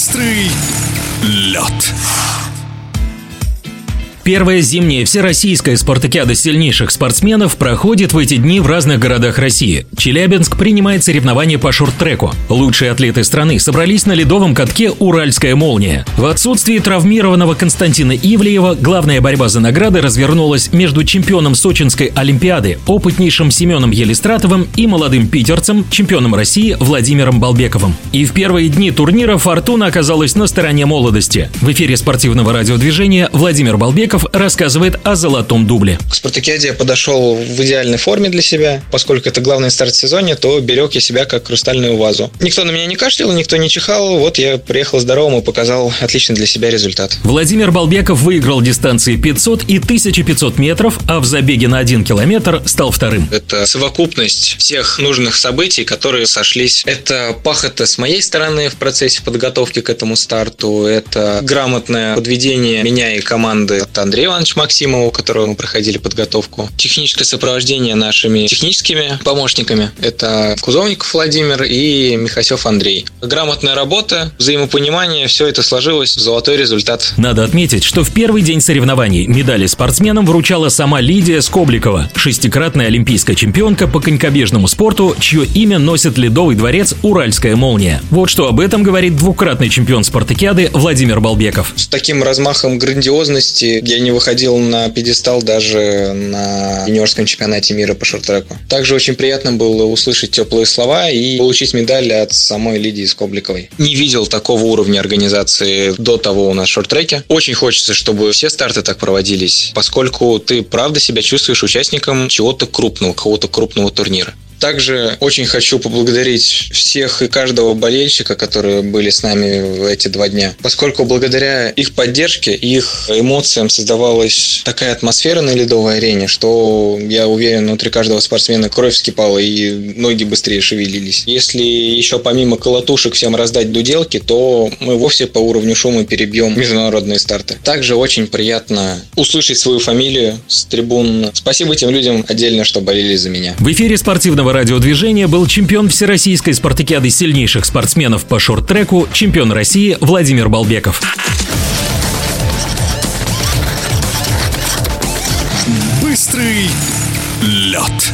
Быстрый лед. Первая зимняя всероссийская спартакиада сильнейших спортсменов проходит в эти дни в разных городах России. Челябинск принимает соревнования по шорт-треку. Лучшие атлеты страны собрались на ледовом катке «Уральская молния». В отсутствии травмированного Константина Ивлеева главная борьба за награды развернулась между чемпионом Сочинской Олимпиады, опытнейшим Семеном Елистратовым и молодым питерцем, чемпионом России Владимиром Балбековым. И в первые дни турнира «Фортуна» оказалась на стороне молодости. В эфире спортивного радиодвижения Владимир Балбеков Новиков рассказывает о золотом дубле. К спартакиаде я подошел в идеальной форме для себя. Поскольку это главный старт в сезоне, то берег я себя как хрустальную вазу. Никто на меня не кашлял, никто не чихал. Вот я приехал здоровым и показал отличный для себя результат. Владимир Балбеков выиграл дистанции 500 и 1500 метров, а в забеге на 1 километр стал вторым. Это совокупность всех нужных событий, которые сошлись. Это пахота с моей стороны в процессе подготовки к этому старту. Это грамотное подведение меня и команды это Андрей Иванович Максимов, у которого мы проходили подготовку. Техническое сопровождение нашими техническими помощниками. Это Кузовников Владимир и Михасев Андрей. Грамотная работа, взаимопонимание, все это сложилось в золотой результат. Надо отметить, что в первый день соревнований медали спортсменам вручала сама Лидия Скобликова, шестикратная олимпийская чемпионка по конькобежному спорту, чье имя носит Ледовый дворец «Уральская молния». Вот что об этом говорит двукратный чемпион спартакиады Владимир Балбеков. С таким размахом грандиозности я не выходил на пьедестал даже на юниорском чемпионате мира по шорт-треку. Также очень приятно было услышать теплые слова и получить медаль от самой Лидии Скобликовой. Не видел такого уровня организации до того у нас в шорт-треке. Очень хочется, чтобы все старты так проводились, поскольку ты правда себя чувствуешь участником чего-то крупного, какого-то крупного турнира. Также очень хочу поблагодарить всех и каждого болельщика, которые были с нами в эти два дня, поскольку благодаря их поддержке, их эмоциям создавалась такая атмосфера на ледовой арене, что я уверен, внутри каждого спортсмена кровь вскипала и ноги быстрее шевелились. Если еще помимо колотушек всем раздать дуделки, то мы вовсе по уровню шума перебьем международные старты. Также очень приятно услышать свою фамилию с трибун. Спасибо тем людям отдельно, что болели за меня. В эфире спортивного спортивного радиодвижения был чемпион Всероссийской спартакиады сильнейших спортсменов по шорт-треку, чемпион России Владимир Балбеков. Быстрый лед.